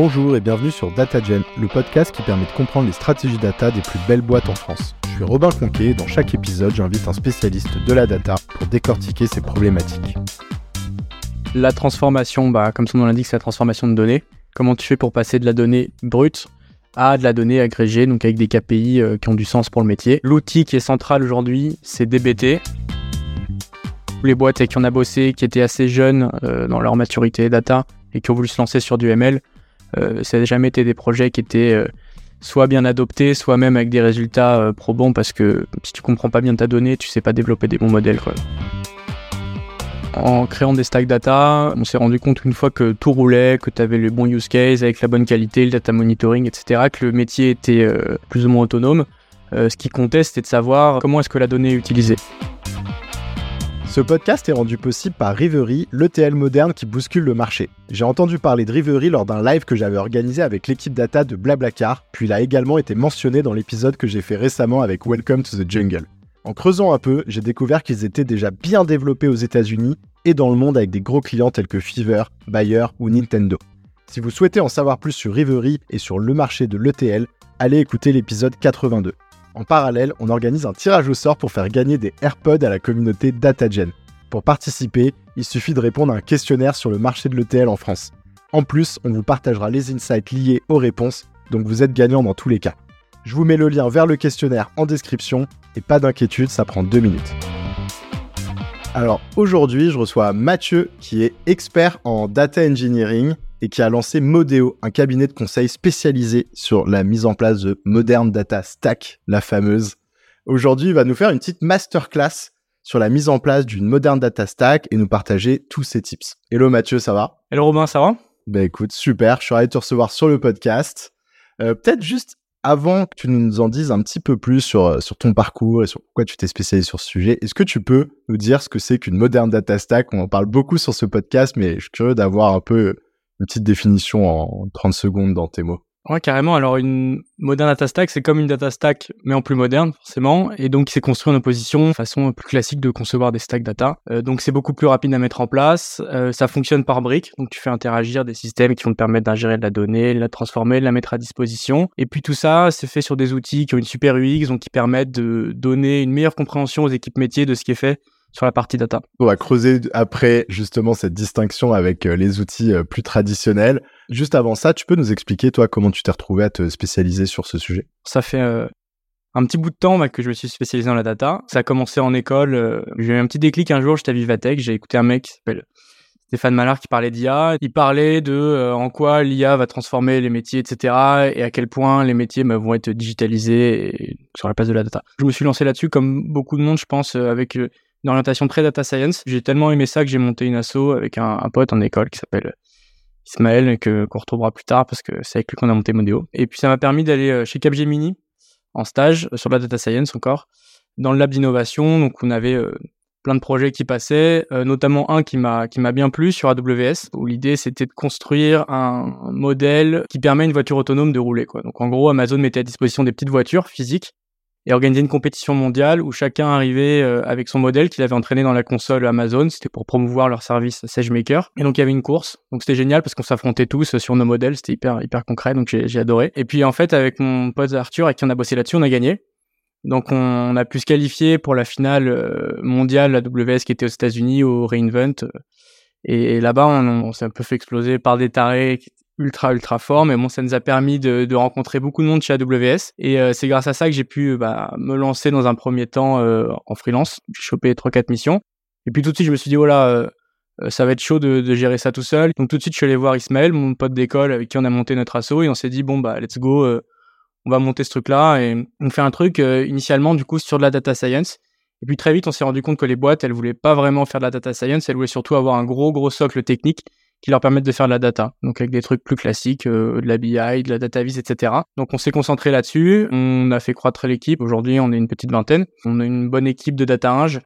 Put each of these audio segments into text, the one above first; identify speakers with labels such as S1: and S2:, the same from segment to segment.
S1: Bonjour et bienvenue sur DataGen, le podcast qui permet de comprendre les stratégies data des plus belles boîtes en France. Je suis Robin Conquet et dans chaque épisode, j'invite un spécialiste de la data pour décortiquer ces problématiques.
S2: La transformation, bah, comme son nom l'indique, c'est la transformation de données. Comment tu fais pour passer de la donnée brute à de la donnée agrégée, donc avec des KPI euh, qui ont du sens pour le métier. L'outil qui est central aujourd'hui, c'est DBT. Les boîtes avec qui on a bossé, qui étaient assez jeunes euh, dans leur maturité data et qui ont voulu se lancer sur du ML, ça n'a jamais été des projets qui étaient euh, soit bien adoptés, soit même avec des résultats euh, probants parce que si tu comprends pas bien ta donnée, tu sais pas développer des bons modèles. En créant des stacks data, on s'est rendu compte une fois que tout roulait, que tu avais le bon use case avec la bonne qualité, le data monitoring, etc., que le métier était plus ou moins autonome. ce qui comptait, c'était de savoir comment est-ce que la donnée est utilisée.
S1: Ce podcast est rendu possible par Rivery, l'ETL moderne qui bouscule le marché. J'ai entendu parler de Rivery lors d'un live que j'avais organisé avec l'équipe data de Blablacar, puis il a également été mentionné dans l'épisode que j'ai fait récemment avec Welcome to the Jungle. En creusant un peu, j'ai découvert qu'ils étaient déjà bien développés aux États-Unis et dans le monde avec des gros clients tels que Fever, Bayer ou Nintendo. Si vous souhaitez en savoir plus sur Rivery et sur le marché de l'ETL, allez écouter l'épisode 82. En parallèle, on organise un tirage au sort pour faire gagner des AirPods à la communauté DataGen. Pour participer, il suffit de répondre à un questionnaire sur le marché de l'ETL en France. En plus, on vous partagera les insights liés aux réponses, donc vous êtes gagnant dans tous les cas. Je vous mets le lien vers le questionnaire en description, et pas d'inquiétude, ça prend deux minutes. Alors aujourd'hui, je reçois Mathieu, qui est expert en data engineering et qui a lancé Modeo, un cabinet de conseil spécialisé sur la mise en place de Modern Data Stack, la fameuse. Aujourd'hui, il va nous faire une petite masterclass sur la mise en place d'une Modern Data Stack et nous partager tous ses tips. Hello Mathieu, ça va?
S2: Hello Robin, ça va?
S1: Ben écoute, super, je suis ravi de te recevoir sur le podcast. Euh, Peut-être juste avant que tu nous en dises un petit peu plus sur, euh, sur ton parcours et sur pourquoi tu t'es spécialisé sur ce sujet, est-ce que tu peux nous dire ce que c'est qu'une Modern Data Stack? On en parle beaucoup sur ce podcast, mais je suis curieux d'avoir un peu une petite définition en 30 secondes dans tes mots.
S2: Ouais, carrément. Alors, une moderne data stack, c'est comme une data stack, mais en plus moderne, forcément. Et donc, c'est construit en opposition, façon plus classique de concevoir des stacks data. Euh, donc, c'est beaucoup plus rapide à mettre en place. Euh, ça fonctionne par briques. Donc, tu fais interagir des systèmes qui vont te permettre d'ingérer de la donnée, de la transformer, de la mettre à disposition. Et puis, tout ça, c'est fait sur des outils qui ont une super UX, donc qui permettent de donner une meilleure compréhension aux équipes métiers de ce qui est fait sur la partie data.
S1: On va creuser après justement cette distinction avec euh, les outils euh, plus traditionnels. Juste avant ça, tu peux nous expliquer toi comment tu t'es retrouvé à te spécialiser sur ce sujet?
S2: Ça fait euh, un petit bout de temps bah, que je me suis spécialisé dans la data. Ça a commencé en école. Euh, j'ai eu un petit déclic un jour, j'étais à Vivatech, j'ai écouté un mec qui s'appelle Stéphane Mallard qui parlait d'IA. Il parlait de euh, en quoi l'IA va transformer les métiers, etc. et à quel point les métiers bah, vont être digitalisés sur la place de la data. Je me suis lancé là-dessus comme beaucoup de monde, je pense, avec une orientation très data science. J'ai tellement aimé ça que j'ai monté une asso avec un, un pote en école qui s'appelle Ismaël, que qu'on retrouvera plus tard parce que c'est avec lui qu'on a monté Modeo. Et puis ça m'a permis d'aller euh, chez Capgemini en stage euh, sur la data science encore, dans le lab d'innovation. Donc on avait euh, plein de projets qui passaient, notamment un qui m'a bien plu sur AWS, où l'idée c'était de construire un modèle qui permet à une voiture autonome de rouler. Donc en gros, Amazon mettait à disposition des petites voitures physiques et organiser une compétition mondiale où chacun arrivait euh, avec son modèle qu'il avait entraîné dans la console Amazon. C'était pour promouvoir leur service SageMaker. Et donc il y avait une course. Donc c'était génial parce qu'on s'affrontait tous sur nos modèles. C'était hyper hyper concret. Donc j'ai adoré. Et puis en fait avec mon pote Arthur avec qui on a bossé là-dessus, on a gagné. Donc on, a pu se qualifier pour la finale euh, mondiale AWS qui était aux États-Unis au Reinvent. Et, là-bas, on s'est un peu fait exploser par des tarés ultra ultra fort mais bon ça nous a permis de, de rencontrer beaucoup de monde chez AWS et euh, c'est grâce à ça que j'ai pu bah, me lancer dans un premier temps euh, en freelance j'ai chopé trois quatre missions. Et puis tout de suite je me suis dit oh là euh, ça va être chaud de, de, gérer ça tout seul. Donc tout de suite je suis allé voir Ismaël mon pote d'école avec qui on a monté notre asso et on s'est dit bon bah let's go on va monter ce truc là et on fait un truc initialement du coup sur de la data science. Et puis très vite on s'est rendu compte que les boîtes elles voulaient pas vraiment faire de la data science elles voulaient surtout avoir un gros gros socle technique qui leur permettent de faire de la data, donc avec des trucs plus classiques, euh, de la BI, de la data vis, etc. Donc on s'est concentré là-dessus, on a fait croître l'équipe, aujourd'hui on est une petite vingtaine, on a une bonne équipe de data ing,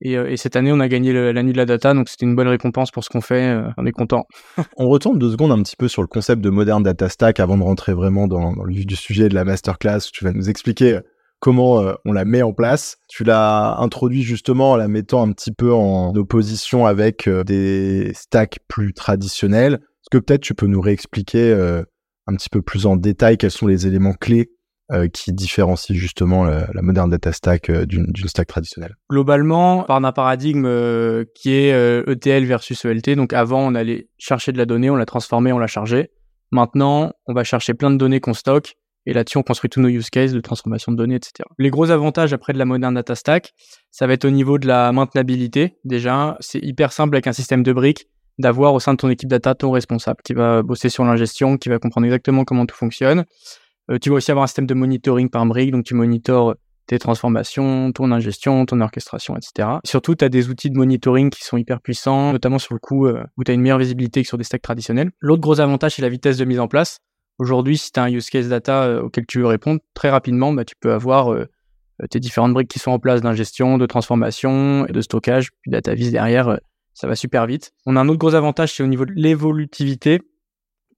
S2: et, euh, et, cette année, on a gagné la nuit de la data, donc c'était une bonne récompense pour ce qu'on fait. Euh, on est content.
S1: on retourne deux secondes un petit peu sur le concept de modern data stack avant de rentrer vraiment dans, dans le vif du sujet de la masterclass. Tu vas nous expliquer comment euh, on la met en place. Tu l'as introduit justement en la mettant un petit peu en opposition avec euh, des stacks plus traditionnels. Est-ce que peut-être tu peux nous réexpliquer un petit peu plus en détail quels sont les éléments clés qui différencient justement la, moderne data stack d'une stack traditionnelle?
S2: Globalement, par un paradigme qui est ETL e versus ELT. Donc avant, on allait chercher de la donnée, on la transformait, on la chargeait. Maintenant, on va chercher plein de données qu'on stocke et là-dessus, on construit tous nos use cases de transformation de données, etc. Les gros avantages après de la moderne data stack, ça va être au niveau de la maintenabilité. Déjà, c'est hyper simple avec un système de briques d'avoir au sein de ton équipe data ton responsable qui va bosser sur l'ingestion, qui va comprendre exactement comment tout fonctionne. Euh, tu vas aussi avoir un système de monitoring par brique, donc tu monitores tes transformations, ton ingestion, ton orchestration, etc. Surtout, tu as des outils de monitoring qui sont hyper puissants, notamment sur le coup euh, où tu as une meilleure visibilité que sur des stacks traditionnels. L'autre gros avantage, c'est la vitesse de mise en place. Aujourd'hui, si tu as un use case data euh, auquel tu veux répondre, très rapidement, bah, tu peux avoir euh, tes différentes briques qui sont en place d'ingestion, de transformation et de stockage, puis DataVis derrière, ça va super vite. On a un autre gros avantage, c'est au niveau de l'évolutivité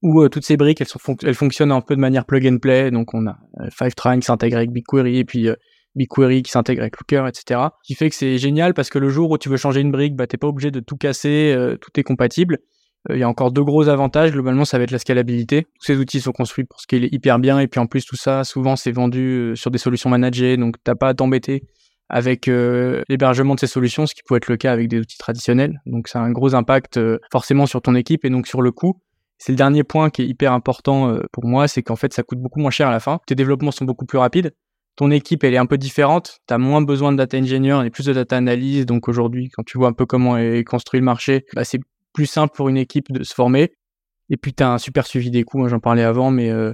S2: où toutes ces briques, elles, elles fonctionnent un peu de manière plug and play. Donc, on a Fivetran qui s'intègre avec BigQuery et puis BigQuery qui s'intègre avec Looker, etc. Ce qui fait que c'est génial parce que le jour où tu veux changer une brique, bah, t'es pas obligé de tout casser, euh, tout est compatible. Euh, il y a encore deux gros avantages. Globalement, ça va être la scalabilité. Tous ces outils sont construits pour scaler hyper bien. Et puis en plus, tout ça, souvent, c'est vendu euh, sur des solutions managées. Donc, t'as pas à t'embêter avec l'hébergement de ces solutions, ce qui peut être le cas avec des outils traditionnels. Donc, ça a un gros impact forcément sur ton équipe et donc sur le coût. C'est le dernier point qui est hyper important pour moi, c'est qu'en fait, ça coûte beaucoup moins cher à la fin. Tes développements sont beaucoup plus rapides ton équipe elle est un peu différente, tu as moins besoin de data engineer et plus de data analyse. Donc aujourd'hui, quand tu vois un peu comment est construit le marché, bah, c'est plus simple pour une équipe de se former. Et puis tu as un super suivi des coûts, hein, j'en parlais avant, mais euh,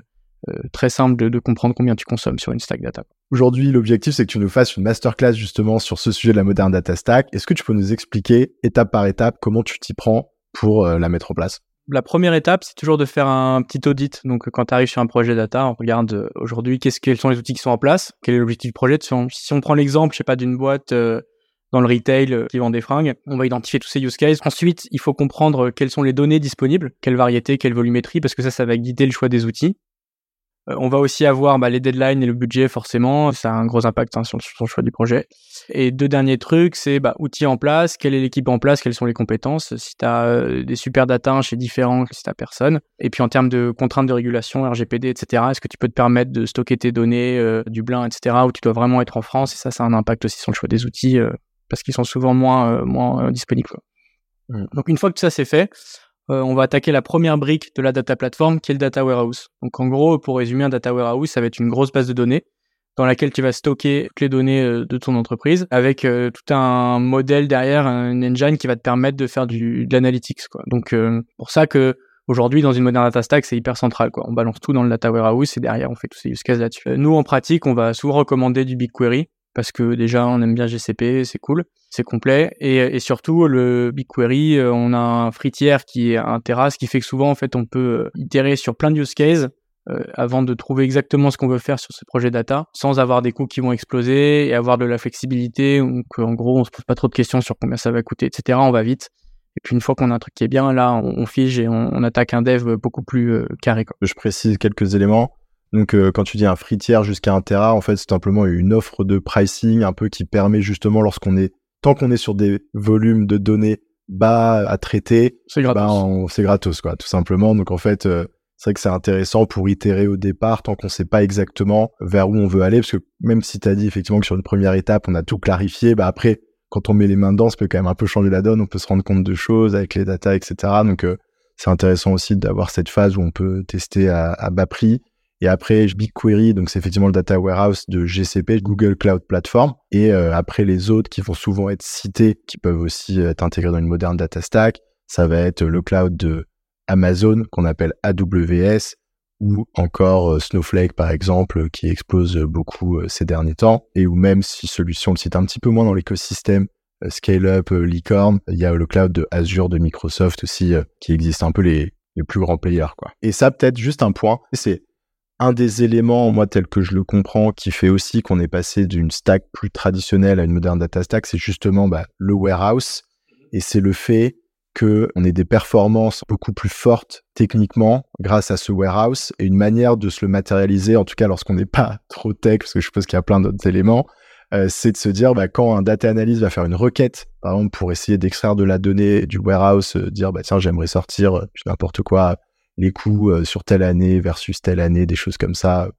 S2: euh, très simple de, comprendre combien tu consommes sur une stack data.
S1: Aujourd'hui, l'objectif c'est que tu nous fasses une masterclass justement sur ce sujet de la moderne data stack. Est-ce que tu peux nous expliquer étape par étape comment tu t'y prends pour euh, la mettre en place?
S2: La première étape, c'est toujours de faire un petit audit. Donc, quand tu arrives sur un projet data, on regarde euh, aujourd'hui qu'est-ce quels sont les outils qui sont en place, quel est l'objectif du projet? Si on prend l'exemple, je sais pas, d'une boîte euh, dans le retail euh, qui vend des fringues, on va identifier tous ces use cases. Ensuite, il faut comprendre quelles sont les données disponibles, quelle variété, quelle volumétrie, parce que ça, ça va guider le choix des outils. Euh, on va aussi avoir bah, les deadlines et le budget forcément, ça a un gros impact hein, sur, le choix du projet. Et deux derniers trucs, c'est bah, outils en place, quelle est l'équipe en place, quelles sont les compétences, si tu as euh, des super data chez différents, si tu personne. Et puis en termes de contraintes de régulation, RGPD, etc., est-ce que tu peux te permettre de stocker tes données, euh, Dublin, etc., où tu dois vraiment être en France, et ça, ça a un impact aussi sur le choix des outils, parce qu'ils sont souvent moins, moins disponibles. Mmh. Donc une fois que tout ça c'est fait, euh, on va attaquer la première brique de la data platform qui est le data warehouse. Donc en gros, pour résumer, un data warehouse, ça va être une grosse base de données dans laquelle tu vas stocker toutes les données euh, de ton entreprise avec euh, tout un modèle derrière, un engine qui va te permettre de faire du, de l'analytics. Quoi. Donc pour ça que aujourd'hui dans une moderne data stack, c'est hyper central. Quoi. On balance tout dans le data warehouse et derrière on fait tous ces use cases là-dessus. nous en pratique, on va souvent recommander du BigQuery parce que déjà on aime bien GCP, c'est cool, c'est complet. Et, surtout le BigQuery, euh, on a un free tier qui est un terrasse qui fait que souvent en fait on peut euh, itérer sur plein de use cases euh, avant de trouver exactement ce qu'on veut faire sur ce projet data sans avoir des coûts qui vont exploser et avoir de la flexibilité donc en gros on se pose pas trop de questions sur combien ça va coûter etc on va vite. Et puis une fois qu'on a un truc qui est bien là on, fige et on, attaque un dev beaucoup plus carré quoi.
S1: Je précise quelques éléments donc, euh, quand tu dis un free tier jusqu'à un Tera, en fait, c'est simplement une offre de pricing un peu qui permet justement, lorsqu'on est, tant qu'on est sur des volumes de données bas à traiter,
S2: c'est gratos.
S1: Bah, c'est gratos, quoi, tout simplement. Donc, en fait, euh, c'est vrai que c'est intéressant pour itérer au départ tant qu'on sait pas exactement vers où on veut aller, parce que même si tu as dit effectivement que sur une première étape, on a tout clarifié, bah après, quand on met les mains dedans, ça peut quand même un peu changer la donne, on peut se rendre compte de choses avec les datas, etc. Donc, euh, c'est intéressant aussi d'avoir cette phase où on peut tester à, à bas prix et après, BigQuery, donc c'est effectivement le data warehouse de GCP, Google Cloud Platform. Et euh, après, les autres qui vont souvent être cités, qui peuvent aussi être intégrés dans une moderne data stack, ça va être le cloud de Amazon, qu'on appelle AWS, ou encore euh, Snowflake, par exemple, qui explose beaucoup euh, ces derniers temps. Et ou même si celui-ci, on le cite un petit peu moins dans l'écosystème, Scale-up, Licorne, il y a le cloud de Azure de Microsoft aussi, qui existe un peu les, les plus grands players, quoi. Et ça, peut-être juste un point, c'est un des éléments, moi, tel que je le comprends, qui fait aussi qu'on est passé d'une stack plus traditionnelle à une moderne data stack, c'est justement bah, le warehouse. Et c'est le fait qu'on ait des performances beaucoup plus fortes techniquement grâce à ce warehouse et une manière de se le matérialiser, en tout cas lorsqu'on n'est pas trop tech, parce que je suppose qu'il y a plein d'autres éléments, c'est de se dire bah, quand un data analyst va faire une requête, par exemple pour essayer d'extraire de la donnée du warehouse, dire bah tiens j'aimerais sortir n'importe quoi les coûts sur telle année versus telle année, des choses comme ça.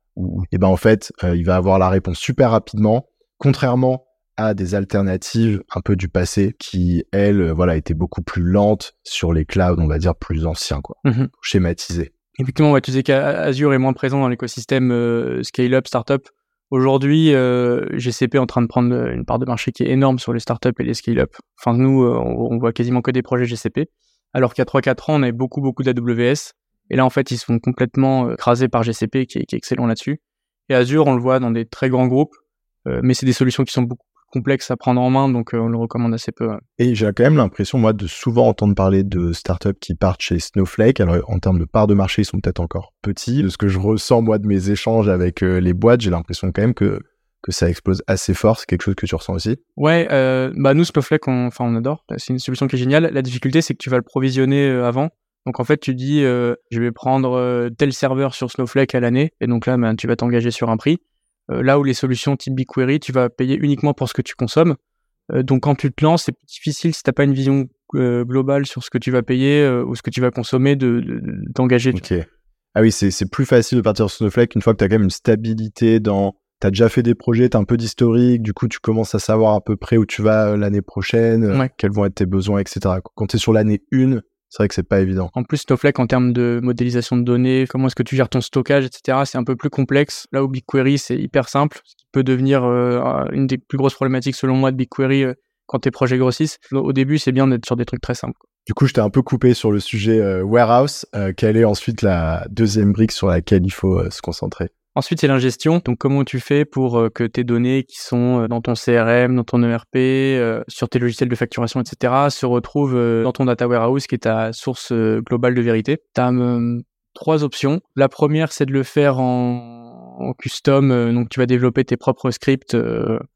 S1: et ben en fait il va avoir la réponse super rapidement, contrairement à des alternatives un peu du passé qui, elles, voilà, étaient beaucoup plus lentes sur les clouds, on va dire, plus anciens, quoi, mmh schématisés.
S2: Effectivement, ouais, tu disais qu'Azure est moins présent dans l'écosystème euh, scale-up, startup. Aujourd'hui, euh, GCP est en train de prendre une part de marché qui est énorme sur les startups et les scale-up. Enfin, nous, euh, on, voit quasiment que des projets GCP, alors qu'il y a 3-4 ans, on avait beaucoup, beaucoup d'AWS. Et là, en fait, ils sont complètement écrasés par GCP, qui est, qui est excellent là-dessus. Et Azure, on le voit dans des très grands groupes, mais c'est des solutions qui sont beaucoup complexe à prendre en main, donc euh, on le recommande assez peu.
S1: Et j'ai quand même l'impression, moi, de souvent entendre parler de startups qui partent chez Snowflake. Alors, en termes de part de marché, ils sont peut-être encore petits. De ce que je ressens, moi, de mes échanges avec euh, les boîtes, j'ai l'impression quand même que que ça explose assez fort. C'est quelque chose que tu ressens aussi?
S2: Ouais, euh, bah nous, Snowflake, on, on adore. C'est une solution qui est géniale. La difficulté, c'est que tu vas le provisionner avant. Donc en fait, tu dis, je vais prendre tel serveur sur Snowflake à l'année, et donc là, ben, tu vas t'engager sur un prix. Euh, là où les solutions type BigQuery, tu vas payer uniquement pour ce que tu consommes. Euh, donc quand tu te lances, c'est difficile si t'as pas une vision euh, globale sur ce que tu vas payer ou ce que tu vas consommer de d'engager.
S1: ok. Ah oui, c'est plus facile de partir sur Snowflake une fois que tu as quand même une stabilité dans tu as déjà fait des projets, tu as un peu d'historique, du coup tu commences à savoir à peu près où tu vas l'année prochaine, quels vont être tes besoins, etc. Quand tu es sur l'année 1, c'est vrai que c'est pas évident.
S2: En plus, Snowflake, en termes de modélisation de données, comment est-ce que tu gères ton stockage, etc., c'est un peu plus complexe. Là où BigQuery, c'est hyper simple, ce qui peut devenir euh, une des plus grosses problématiques, selon moi, de BigQuery euh, quand tes projets grossissent. Au début, c'est bien d'être sur des trucs très simples.
S1: Du coup, je t'ai un peu coupé sur le sujet euh, warehouse. quelle est ensuite la deuxième brique sur laquelle il faut se concentrer?
S2: Ensuite, c'est l'ingestion. Donc, comment tu fais pour euh, que tes données qui sont euh, dans ton CRM, dans ton ERP, euh, sur tes logiciels de facturation, etc., se retrouvent dans ton data warehouse qui est ta source globale de vérité? Tu as trois options. La première, c'est de le faire en, custom. donc, tu vas développer tes propres scripts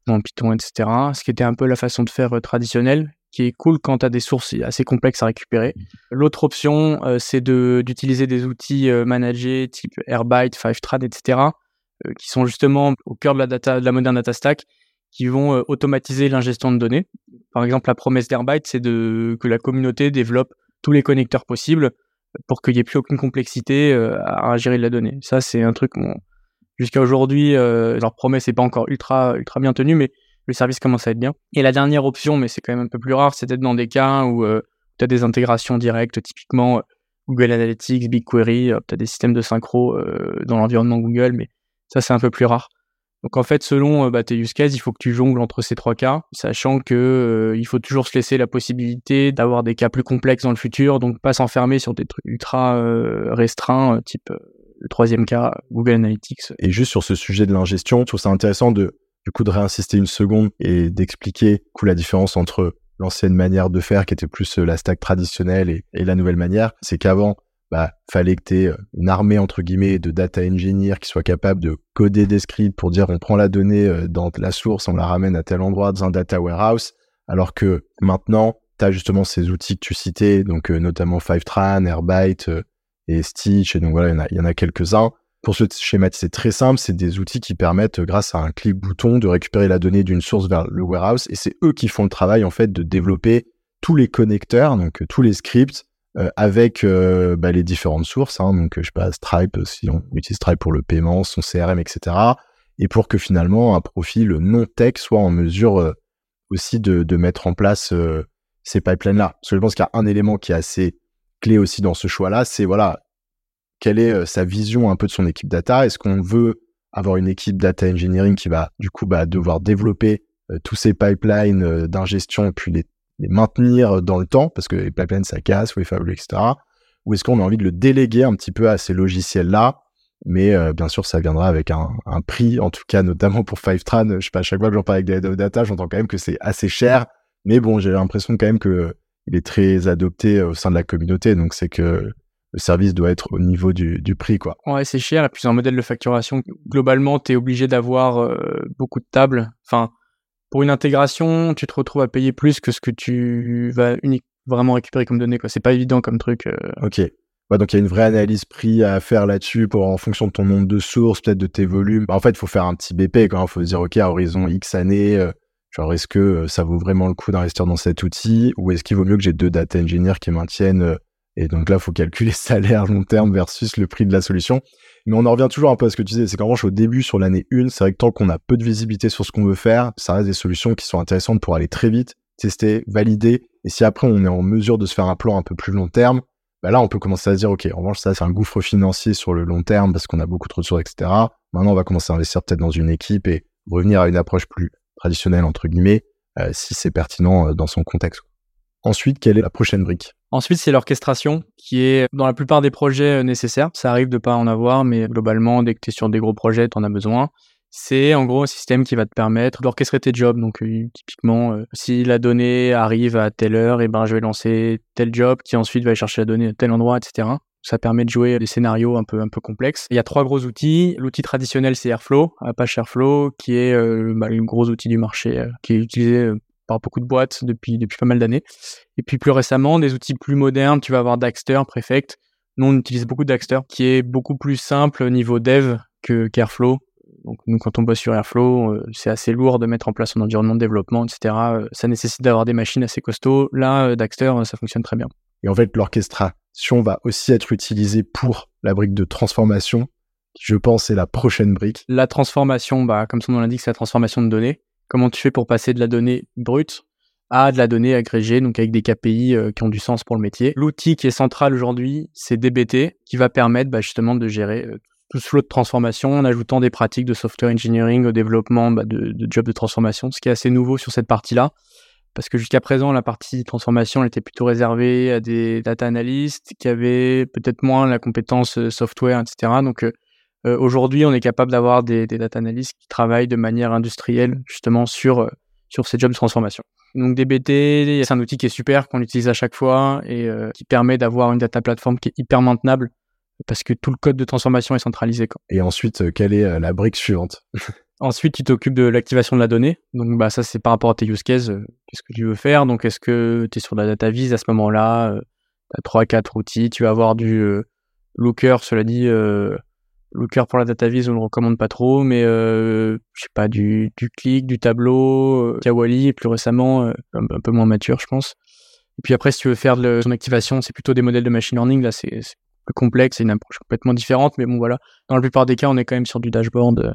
S2: en Python, etc. Ce qui était un peu la façon de faire traditionnelle qui est cool quand tu as des sources assez complexes à récupérer. L'autre option, c'est d'utiliser des outils managés type Airbyte, Fivetran, etc., qui sont justement au cœur de la, data, de la moderne data stack, qui vont automatiser l'ingestion de données. Par exemple, la promesse d'Airbyte, c'est de, que la communauté développe tous les connecteurs possibles pour qu'il n'y ait plus aucune complexité à, gérer de la donnée. Ça, c'est un truc, bon, jusqu'à aujourd'hui, leur promesse n'est pas encore ultra, ultra bien tenue, mais le service commence à être bien. Et la dernière option, mais c'est quand même un peu plus rare, c'est d'être dans des cas où euh, tu as des intégrations directes, typiquement euh, Google Analytics, BigQuery, tu as des systèmes de synchro euh, dans l'environnement Google, mais ça c'est un peu plus rare. Donc en fait, selon bah, tes use cases, il faut que tu jongles entre ces trois cas, sachant que il faut toujours se laisser la possibilité d'avoir des cas plus complexes dans le futur, donc pas s'enfermer sur des trucs ultra restreints, type le troisième cas, Google Analytics.
S1: Et juste sur ce sujet de l'ingestion, je trouve ça intéressant de du coup de réinsister une seconde et d'expliquer coup la différence entre l'ancienne manière de faire qui était plus euh, la stack traditionnelle et, la nouvelle manière, c'est qu'avant, bah, fallait que tu aies euh, une armée entre guillemets de data engineers qui soit capable de coder des scripts pour dire on prend la donnée euh, dans la source, on la ramène à tel endroit dans un data warehouse, alors que maintenant, tu as justement ces outils que tu citais, donc notamment Fivetran, Airbyte et Stitch, et donc voilà, il y en a quelques-uns pour ce schématiser très simple, c'est des outils qui permettent, grâce à un clic bouton, de récupérer la donnée d'une source vers le warehouse. Et c'est eux qui font le travail, en fait, de développer tous les connecteurs, donc euh, tous les scripts, euh, avec euh, bah, les différentes sources. Hein, donc, je sais pas, Stripe, si on utilise Stripe pour le paiement, son CRM, etc. Et pour que finalement, un profil non-tech soit en mesure aussi de, de, mettre en place ces pipelines-là. Parce que je pense qu'il y a un élément qui est assez clé aussi dans ce choix-là, c'est voilà, quelle est euh, sa vision un peu de son équipe data? Est-ce qu'on veut avoir une équipe data engineering qui va du coup bah, devoir développer euh, tous ces pipelines euh, d'ingestion et puis les, maintenir dans le temps? Parce que les pipelines ça casse, ou etc. Ou est-ce qu'on a envie de le déléguer un petit peu à ces logiciels-là? Mais bien sûr, ça viendra avec un, prix, en tout cas, notamment pour Fivetran. Je sais pas, à chaque fois que j'en parle avec des data, j'entends quand même que c'est assez cher. Mais bon, j'ai l'impression quand même que il est très adopté au sein de la communauté. Donc, c'est que le service doit être au niveau du, prix, quoi.
S2: Ouais, c'est cher. Et puis, un modèle de facturation, globalement, tu es obligé d'avoir euh, beaucoup de tables. Enfin, pour une intégration, tu te retrouves à payer plus que ce que tu vas uniquement vraiment récupérer comme données, quoi. C'est pas évident comme truc. Euh.
S1: Ok. donc il y a une vraie analyse prix à faire là-dessus pour en fonction de ton nombre de sources, peut-être de tes volumes. Bah, en fait, il faut faire un petit BP quand il faut se dire ok à horizon X années, euh, genre est-ce que ça vaut vraiment le coup d'investir dans cet outil? Ou est-ce qu'il vaut mieux que j'ai deux data engineers qui maintiennent et donc là, faut calculer salaire long terme versus le prix de la solution. Mais on en revient toujours un peu à ce que tu disais, c'est qu'en revanche, au début, sur l'année 1, c'est vrai que tant qu'on a peu de visibilité sur ce qu'on veut faire, ça reste des solutions qui sont intéressantes pour aller très vite, tester, valider. Et si après, on est en mesure de se faire un plan un peu plus long terme, bah là, on peut commencer à se dire, OK, en revanche, ça, c'est un gouffre financier sur le long terme parce qu'on a beaucoup trop de ressources, etc. Maintenant, on va commencer à investir peut-être dans une équipe et revenir à une approche plus traditionnelle, entre guillemets, euh, si c'est pertinent euh, dans son contexte. Ensuite, quelle est la prochaine brique?
S2: Ensuite, c'est l'orchestration qui est dans la plupart des projets euh, nécessaires. Ça arrive de pas en avoir, mais globalement, dès que tu es sur des gros projets, tu en as besoin. C'est en gros un système qui va te permettre d'orchestrer tes jobs. Donc euh, typiquement, euh, si la donnée arrive à telle heure, et eh ben je vais lancer tel job qui ensuite va aller chercher la donnée à tel endroit, etc. Ça permet de jouer des scénarios un peu un peu complexes. Il y a trois gros outils. L'outil traditionnel c'est Airflow, Apache Airflow, qui est bah, le gros outil du marché, qui est utilisé par beaucoup de boîtes depuis, depuis pas mal d'années. Et puis plus récemment, des outils plus modernes, tu vas avoir Daxter, Prefect. Nous, on utilise beaucoup Daxter, qui est beaucoup plus simple au niveau dev que qu'Airflow. Donc nous, quand on bosse sur Airflow, euh, c'est assez lourd de mettre en place un environnement de développement, etc. Euh, ça nécessite d'avoir des machines assez costauds. Là, euh, Daxter, ça fonctionne très bien.
S1: Et en fait, l'orchestration va aussi être utilisée pour la brique de transformation, qui je pense est la prochaine brique.
S2: La transformation, bah, comme son nom l'indique, c'est la transformation de données. Comment tu fais pour passer de la donnée brute à de la donnée agrégée, donc avec des KPI euh, qui ont du sens pour le métier? L'outil qui est central aujourd'hui, c'est DBT, qui va permettre bah, justement de gérer euh, tout ce flot de transformation en ajoutant des pratiques de software engineering au développement bah, de, jobs de transformation, ce qui est assez nouveau sur cette partie-là. Parce que jusqu'à présent, la partie transformation elle était plutôt réservée à des data analysts qui avaient peut-être moins la compétence euh, software, etc. Donc aujourd'hui, on est capable d'avoir des, des, data analysts qui travaillent de manière industrielle justement sur euh, sur ces jobs de transformation. Donc DBT, c'est un outil qui est super qu'on utilise à chaque fois et euh, qui permet d'avoir une data platform qui est hyper maintenable parce que tout le code de transformation est centralisé. Quoi.
S1: Et ensuite, quelle est la brique suivante?
S2: Ensuite, tu t'occupes de l'activation de la donnée. Donc, bah, ça, c'est par rapport à tes use cases. Qu'est-ce que tu veux faire? Donc, est-ce que tu es sur la data vise à ce moment-là? Tu as 3 quatre outils. Tu vas avoir du Looker, cela dit, Looker pour la data vise, on le recommande pas trop, mais euh, je sais pas, du, du clic, du tableau, euh, Kawali, plus récemment, euh, un, peu moins mature, je pense. Et puis après, si tu veux faire de son activation, c'est plutôt des modèles de machine learning, là, c'est plus complexe, c'est une approche complètement différente, mais bon, voilà. Dans la plupart des cas, on est quand même sur du dashboard, euh,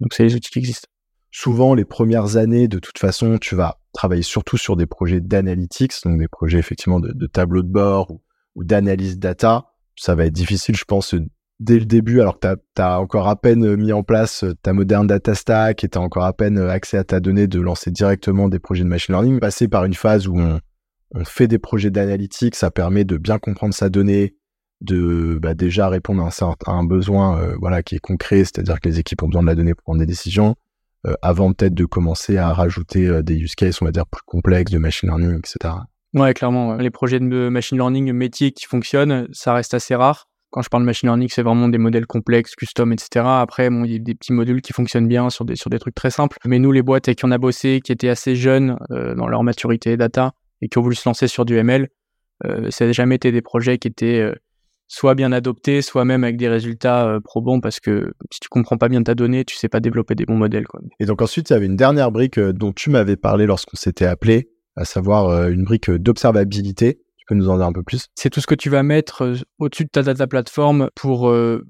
S2: donc c'est les outils qui existent.
S1: Souvent, les premières années, de toute façon, tu vas travailler surtout sur des projets d'analytics, donc des projets effectivement de, de tableau de bord ou, ou d'analyse data. Ça va être difficile, je pense, dès le début, alors que tu as, encore à peine euh, mis en place euh, ta moderne data stack et tu encore à peine euh, accès à ta donnée, de lancer directement des projets de machine learning, passer par une phase où on, fait des projets d'analytique, ça permet de bien comprendre sa donnée, de bah, déjà répondre à un, certain, besoin voilà qui est concret, c'est-à-dire que les équipes ont besoin de la donnée pour prendre des décisions, avant peut-être de commencer à rajouter des use cases, on va dire, plus complexes de machine learning, etc.
S2: Ouais, clairement. Les projets de machine learning métier qui fonctionnent, ça reste assez rare quand je parle machine learning, c'est vraiment des modèles complexes, custom, etc. Après, bon, il y a des petits modules qui fonctionnent bien sur des, sur des trucs très simples. Mais nous, les boîtes avec qui on a bossé, qui étaient assez jeunes euh, dans leur maturité data et qui ont voulu se lancer sur du ML, euh, ça n'a jamais été des projets qui étaient euh, soit bien adoptés, soit même avec des résultats euh, probants parce que si tu comprends pas bien ta donnée, tu sais pas développer des bons modèles. Quoi.
S1: Et donc ensuite, il y avait une dernière brique dont tu m'avais parlé lorsqu'on s'était appelé, à savoir une brique d'observabilité nous en dire un peu plus?
S2: C'est tout ce que tu vas mettre euh, au-dessus de ta data plateforme pour euh,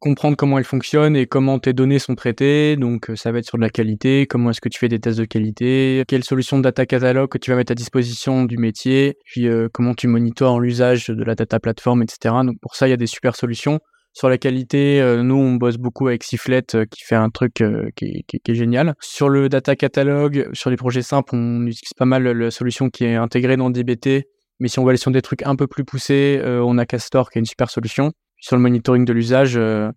S2: comprendre comment elle fonctionne et comment tes données sont traitées. Donc, euh, ça va être sur de la qualité, comment est-ce que tu fais des tests de qualité, quelle solution de data catalogue que tu vas mettre à disposition du métier, puis comment tu monitores l'usage de la data plateforme, etc. Donc, pour ça, il y a des super solutions. Sur la qualité, nous, on bosse beaucoup avec Siflet qui fait un truc qui, qui, est génial. Sur le data catalogue, sur les projets simples, on utilise pas mal la solution qui est intégrée dans DBT mais si on va aller sur des trucs un peu plus poussés, euh, on a Castor qui est une super solution. sur le monitoring de l'usage, euh,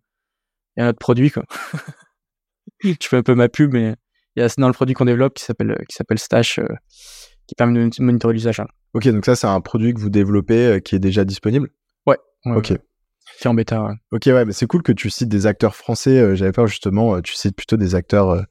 S2: il y a notre produit. Quoi. Je fais un peu ma pub, mais il y a dans le produit qu'on développe qui s'appelle qui s'appelle Stash, euh, qui permet de monitorer l'usage. Hein.
S1: Ok, donc ça c'est un produit que vous développez qui est déjà disponible?
S2: Ouais.
S1: ok.
S2: Qui est en bêta.
S1: Ok, ouais, mais c'est cool que tu cites des acteurs français. J'avais peur justement, tu cites plutôt des acteurs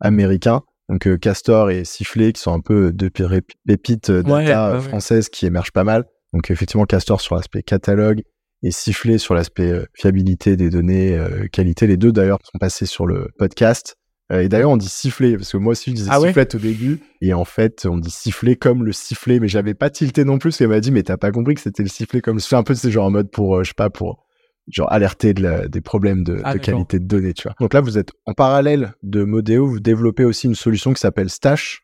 S1: américains. Donc euh, Castor et Sifflet qui sont un peu deux pépites euh, data françaises qui émergent pas mal. Donc effectivement Castor sur l'aspect catalogue et siffler sur l'aspect euh, fiabilité des données, euh, qualité. Les deux d'ailleurs sont passés sur le podcast. Euh, et d'ailleurs, on dit siffler parce que moi aussi je disais
S2: Ah ouais?
S1: Au début et en fait on dit siffler comme le sifflet, mais j'avais pas tilté non plus parce qu'elle m'a dit mais t'as pas compris que c'était le sifflet comme c'est un peu c'est genre en mode pour euh, je sais pas pour genre alerter de la- des problèmes de,
S2: Ah,
S1: de qualité de données, tu vois. Donc là, vous êtes en parallèle de Modeo, vous développez aussi une solution qui s'appelle Stash,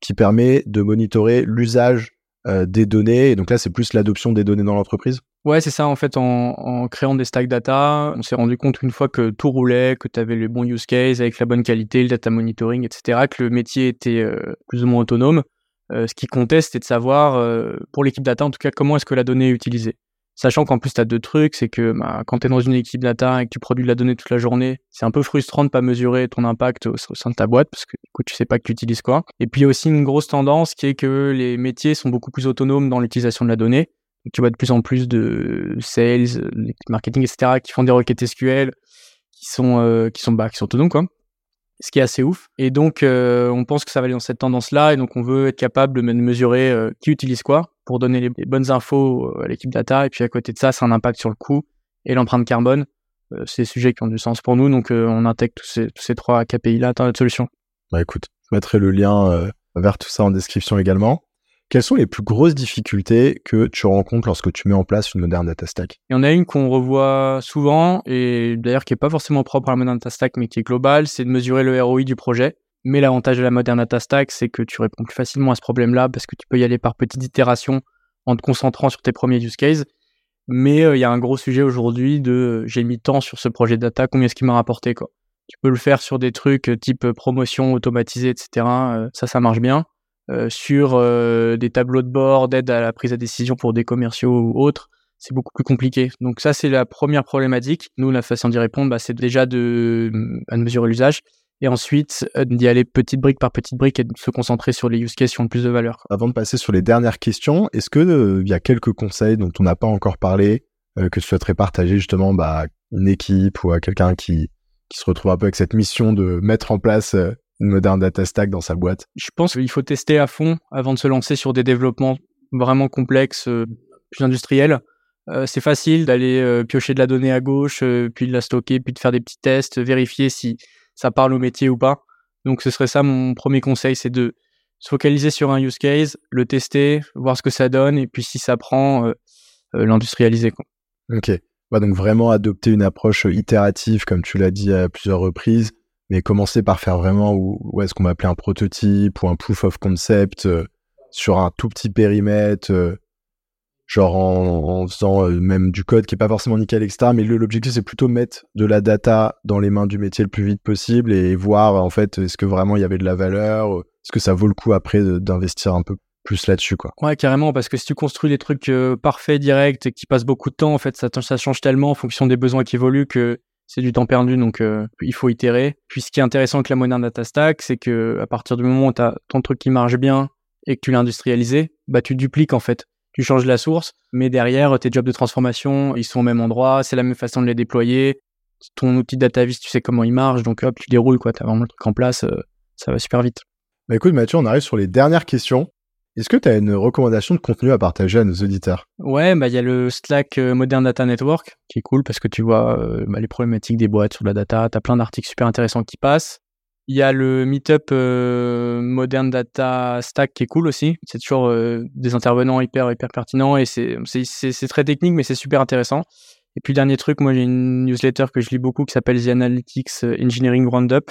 S1: qui permet de monitorer l'usage euh, des données. Et donc là, c'est plus l'adoption des données dans l'entreprise.
S2: Ouais, c'est ça. En fait, en, en créant des stacks data, on s'est rendu compte une fois que tout roulait, que tu avais le bon use case avec la bonne qualité, le data monitoring, etc., que le métier était euh, plus ou moins autonome. Euh, ce qui comptait, c'était de savoir, pour l'équipe data en tout cas, comment est-ce que la donnée est utilisée. Sachant qu'en plus, tu as deux trucs, c'est que bah, quand tu es dans une équipe data et que tu produis de la donnée toute la journée, c'est un peu frustrant de pas mesurer ton impact au, sein de ta boîte parce que du tu sais pas que tu utilises quoi. Et puis, il y a aussi une grosse tendance qui est que les métiers sont beaucoup plus autonomes dans l'utilisation de la donnée. Tu vois de plus en plus de sales, l'équipe marketing, etc., qui font des requêtes SQL, qui sont, euh, qui sont, bah, qui sont autonomes, quoi. Ce qui est assez ouf. Et donc, euh, on pense que ça va aller dans cette tendance-là. Et donc, on veut être capable de me- de mesurer euh, qui utilise quoi pour donner les, bonnes infos euh, à l'équipe data. Et puis, à côté de ça, c'est un impact sur le coût et l'empreinte carbone. Euh, c'est des sujets qui ont du sens pour nous. Donc, on intègre tous ces, trois KPI-là dans notre solution.
S1: Bah écoute, je mettrai le lien vers tout ça en description également. Quelles sont les plus grosses difficultés que tu rencontres lorsque tu mets en place une moderne data stack?
S2: Il y en a une qu'on revoit souvent et d'ailleurs qui est pas forcément propre à la Modern Data Stack mais qui est globale, c'est de mesurer le ROI du projet. Mais l'avantage de la Modern Data Stack, c'est que tu réponds plus facilement à ce problème-là parce que tu peux y aller par petites itérations en te concentrant sur tes premiers use cases. Mais euh, il y a un gros sujet aujourd'hui de euh, j'ai mis tant sur ce projet data, combien est-ce qu'il m'a rapporté quoi? Tu peux le faire sur des trucs euh, type promotion automatisée, etc. Ça, ça marche bien. Euh, sur euh, des tableaux de bord d'aide à la prise de décision pour des commerciaux ou autres, c'est beaucoup plus compliqué. Donc ça, c'est la première problématique. Nous, la façon d'y répondre, bah, c'est déjà de, mesurer l'usage et ensuite euh, d'y aller petite brique par petite brique et de se concentrer sur les use cases qui ont le plus de valeur.
S1: Avant de passer sur les dernières questions, est-ce que y a quelques conseils dont on n'a pas encore parlé que tu souhaiterais partager justement bah, à une équipe ou à quelqu'un qui, se retrouve un peu avec cette mission de mettre en place une moderne data stack dans sa boîte
S2: Je pense qu'il faut tester à fond avant de se lancer sur des développements vraiment complexes, euh, plus industriels. Euh, c'est facile d'aller euh, piocher de la donnée à gauche, euh, puis de la stocker, puis de faire des petits tests, vérifier si ça parle au métier ou pas. Donc ce serait ça mon premier conseil, c'est de se focaliser sur un use case, le tester, voir ce que ça donne, et puis si ça prend, l'industrialiser.
S1: Ok. Bah, donc vraiment adopter une approche itérative, comme tu l'as dit à plusieurs reprises, mais commencer par faire vraiment où, est-ce qu'on va appeler un prototype ou un proof of concept euh, sur un tout petit périmètre, euh, genre en, faisant euh, même du code qui est pas forcément nickel, etc. Mais l'objectif c'est plutôt mettre de la data dans les mains du métier le plus vite possible et voir en fait est-ce que vraiment il y avait de la valeur, est-ce que ça vaut le coup après d'investir un peu plus là-dessus quoi.
S2: Ouais, carrément, parce que si tu construis des trucs parfaits, directs, et qui passent beaucoup de temps, en fait, ça change tellement en fonction des besoins qui évoluent que c'est du temps perdu, donc euh, il faut itérer. Puis ce qui est intéressant avec la Modern Data Stack, c'est que à partir du moment où tu as ton truc qui marche bien et que tu l'as industrialisé, bah tu dupliques en fait. Tu changes la source, mais derrière, tes jobs de transformation, ils sont au même endroit, c'est la même façon de les déployer. Ton outil de DataVis, tu sais comment il marche, donc hop, tu déroules, quoi. Tu as vraiment le truc en place, euh, ça va super vite.
S1: Bah écoute Mathieu, on arrive sur les dernières questions. Est-ce que tu as une recommandation de contenu à partager à nos auditeurs?
S2: Ouais, bah il y a le Slack euh, Modern Data Network qui est cool parce que tu vois euh, bah, les problématiques des boîtes sur la data, t'as plein d'articles super intéressants qui passent. Il y a le Meetup euh, Modern Data Stack qui est cool aussi. C'est toujours des intervenants hyper hyper pertinents et c'est très technique mais c'est super intéressant. Et puis dernier truc, moi j'ai une newsletter que je lis beaucoup qui s'appelle The Analytics Engineering Roundup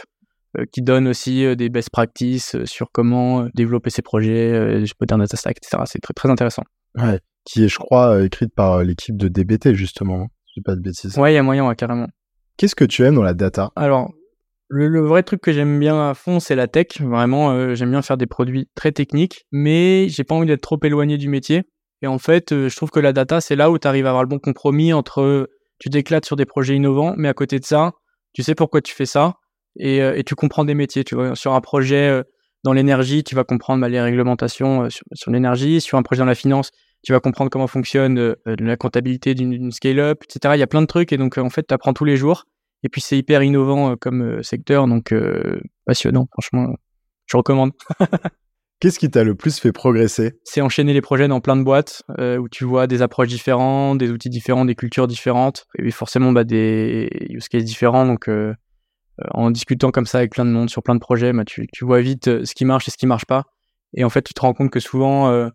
S2: qui donne aussi euh, des best practices euh, sur comment euh, développer ses projets, euh, Modern Data Stack, etc. C'est très très intéressant.
S1: Ouais. Qui est, je crois, euh, écrite par euh, l'équipe de DBT, justement. hein. Je pas de bêtises.
S2: Ouais, il y a moyen, ouais, carrément.
S1: Qu'est-ce que tu aimes dans la data?
S2: Alors, le, le vrai truc que j'aime bien à fond, c'est la tech. Vraiment, euh, j'aime bien faire des produits très techniques, mais j'ai pas envie d'être trop éloigné du métier. Et en fait, euh, je trouve que la data, c'est là où tu arrives à avoir le bon compromis entre euh, tu t'éclates sur des projets innovants, mais à côté de ça, tu sais pourquoi tu fais ça et, euh, et tu comprends des métiers. Tu vois, sur un projet euh, dans l'énergie, tu vas comprendre bah, les réglementations euh, sur, sur l'énergie. Sur un projet dans la finance, tu vas comprendre comment fonctionne euh, la comptabilité d'une scale-up, etc. Il y a plein de trucs et donc en fait, tu apprends tous les jours. Et puis c'est hyper innovant euh, comme secteur, donc euh, passionnant, franchement, je recommande.
S1: Qu'est-ce qui t'a le plus fait progresser?
S2: C'est enchaîner les projets dans plein de boîtes euh, où tu vois des approches différentes, des outils différents, des cultures différentes et forcément bah, des use cases différents. Donc euh, en discutant comme ça avec plein de monde sur plein de projets, bah, tu, tu vois vite ce qui marche et ce qui marche pas. Et en fait, tu te rends compte que souvent, euh,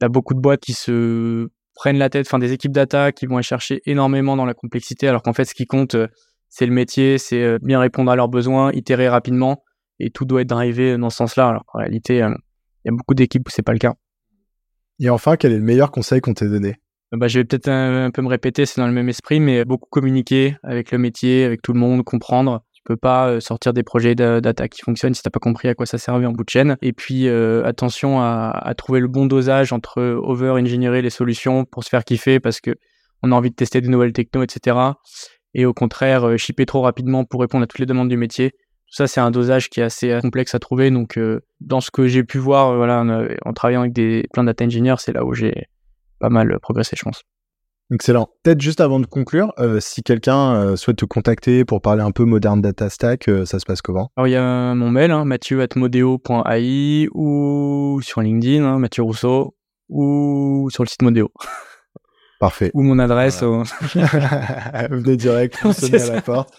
S2: tu as beaucoup de boîtes qui se prennent la tête, enfin des équipes data qui vont aller chercher énormément dans la complexité, alors qu'en fait, ce qui compte, c'est le métier, c'est bien répondre à leurs besoins, itérer rapidement et tout doit être drivé dans ce sens-là. Alors en réalité, euh, il y a beaucoup d'équipes où c'est pas le cas.
S1: Et enfin, quel est le meilleur conseil qu'on t'ait donné?
S2: Euh, bah, je vais peut-être un, peu me répéter, c'est dans le même esprit, mais beaucoup communiquer avec le métier, avec tout le monde, comprendre. Tu peux pas euh, sortir des projets d'attaque qui fonctionnent si t'as pas compris à quoi ça servait en bout de chaîne. Et puis attention à, trouver le bon dosage entre over-ingénierer les solutions pour se faire kiffer parce que on a envie de tester des nouvelles techno, etc. Et au contraire, shipper trop rapidement pour répondre à toutes les demandes du métier ça, c'est un dosage qui est assez euh, complexe à trouver. Donc, euh, dans ce que j'ai pu voir, euh, voilà, en, travaillant avec des plein data engineers, c'est là où j'ai pas mal progressé, je pense.
S1: Excellent. Peut-être juste avant de conclure, si quelqu'un souhaite te contacter pour parler un peu moderne data stack, ça se passe comment?
S2: Alors il y a mon mail, hein, mathieu@modeo.ai ou sur LinkedIn, hein, Mathieu Rousseau, ou sur le site Modeo.
S1: Parfait.
S2: Ou mon adresse.
S1: Venez direct, sonnez à la porte.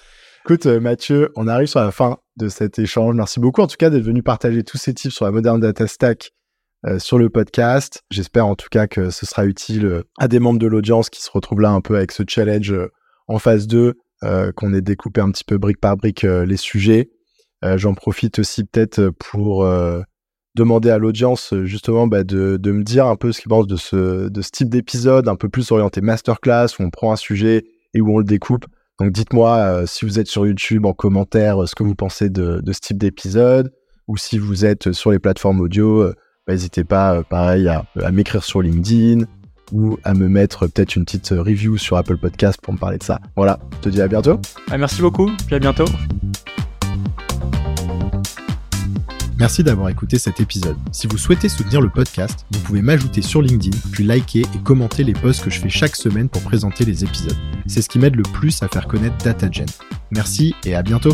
S1: Écoute, Mathieu, on arrive sur la fin de cet échange. Merci beaucoup en tout cas d'être venu partager tous ces tips sur la moderne data stack euh, sur le podcast. J'espère en tout cas que ce sera utile euh, à des membres de l'audience qui se retrouvent là un peu avec ce challenge euh, en phase 2, qu'on ait découpé un petit peu brique par brique les sujets. J'en profite aussi peut-être pour demander à l'audience justement bah, de, me dire un peu ce qu'ils pensent de ce, type d'épisode un peu plus orienté masterclass où on prend un sujet et où on le découpe. Donc dites-moi euh, si vous êtes sur YouTube en commentaire euh, ce que vous pensez de, ce type d'épisode ou si vous êtes sur les plateformes audio, euh, n'hésitez pas pareil à, m'écrire sur LinkedIn ou à me mettre peut-être une petite review sur Apple Podcast pour me parler de ça. Voilà, je te dis à bientôt.
S2: Ah, merci beaucoup, puis à bientôt.
S1: Merci d'avoir écouté cet épisode. Si vous souhaitez soutenir le podcast, vous pouvez m'ajouter sur LinkedIn, puis liker et commenter les posts que je fais chaque semaine pour présenter les épisodes. C'est ce qui m'aide le plus à faire connaître DataGen. Merci et à bientôt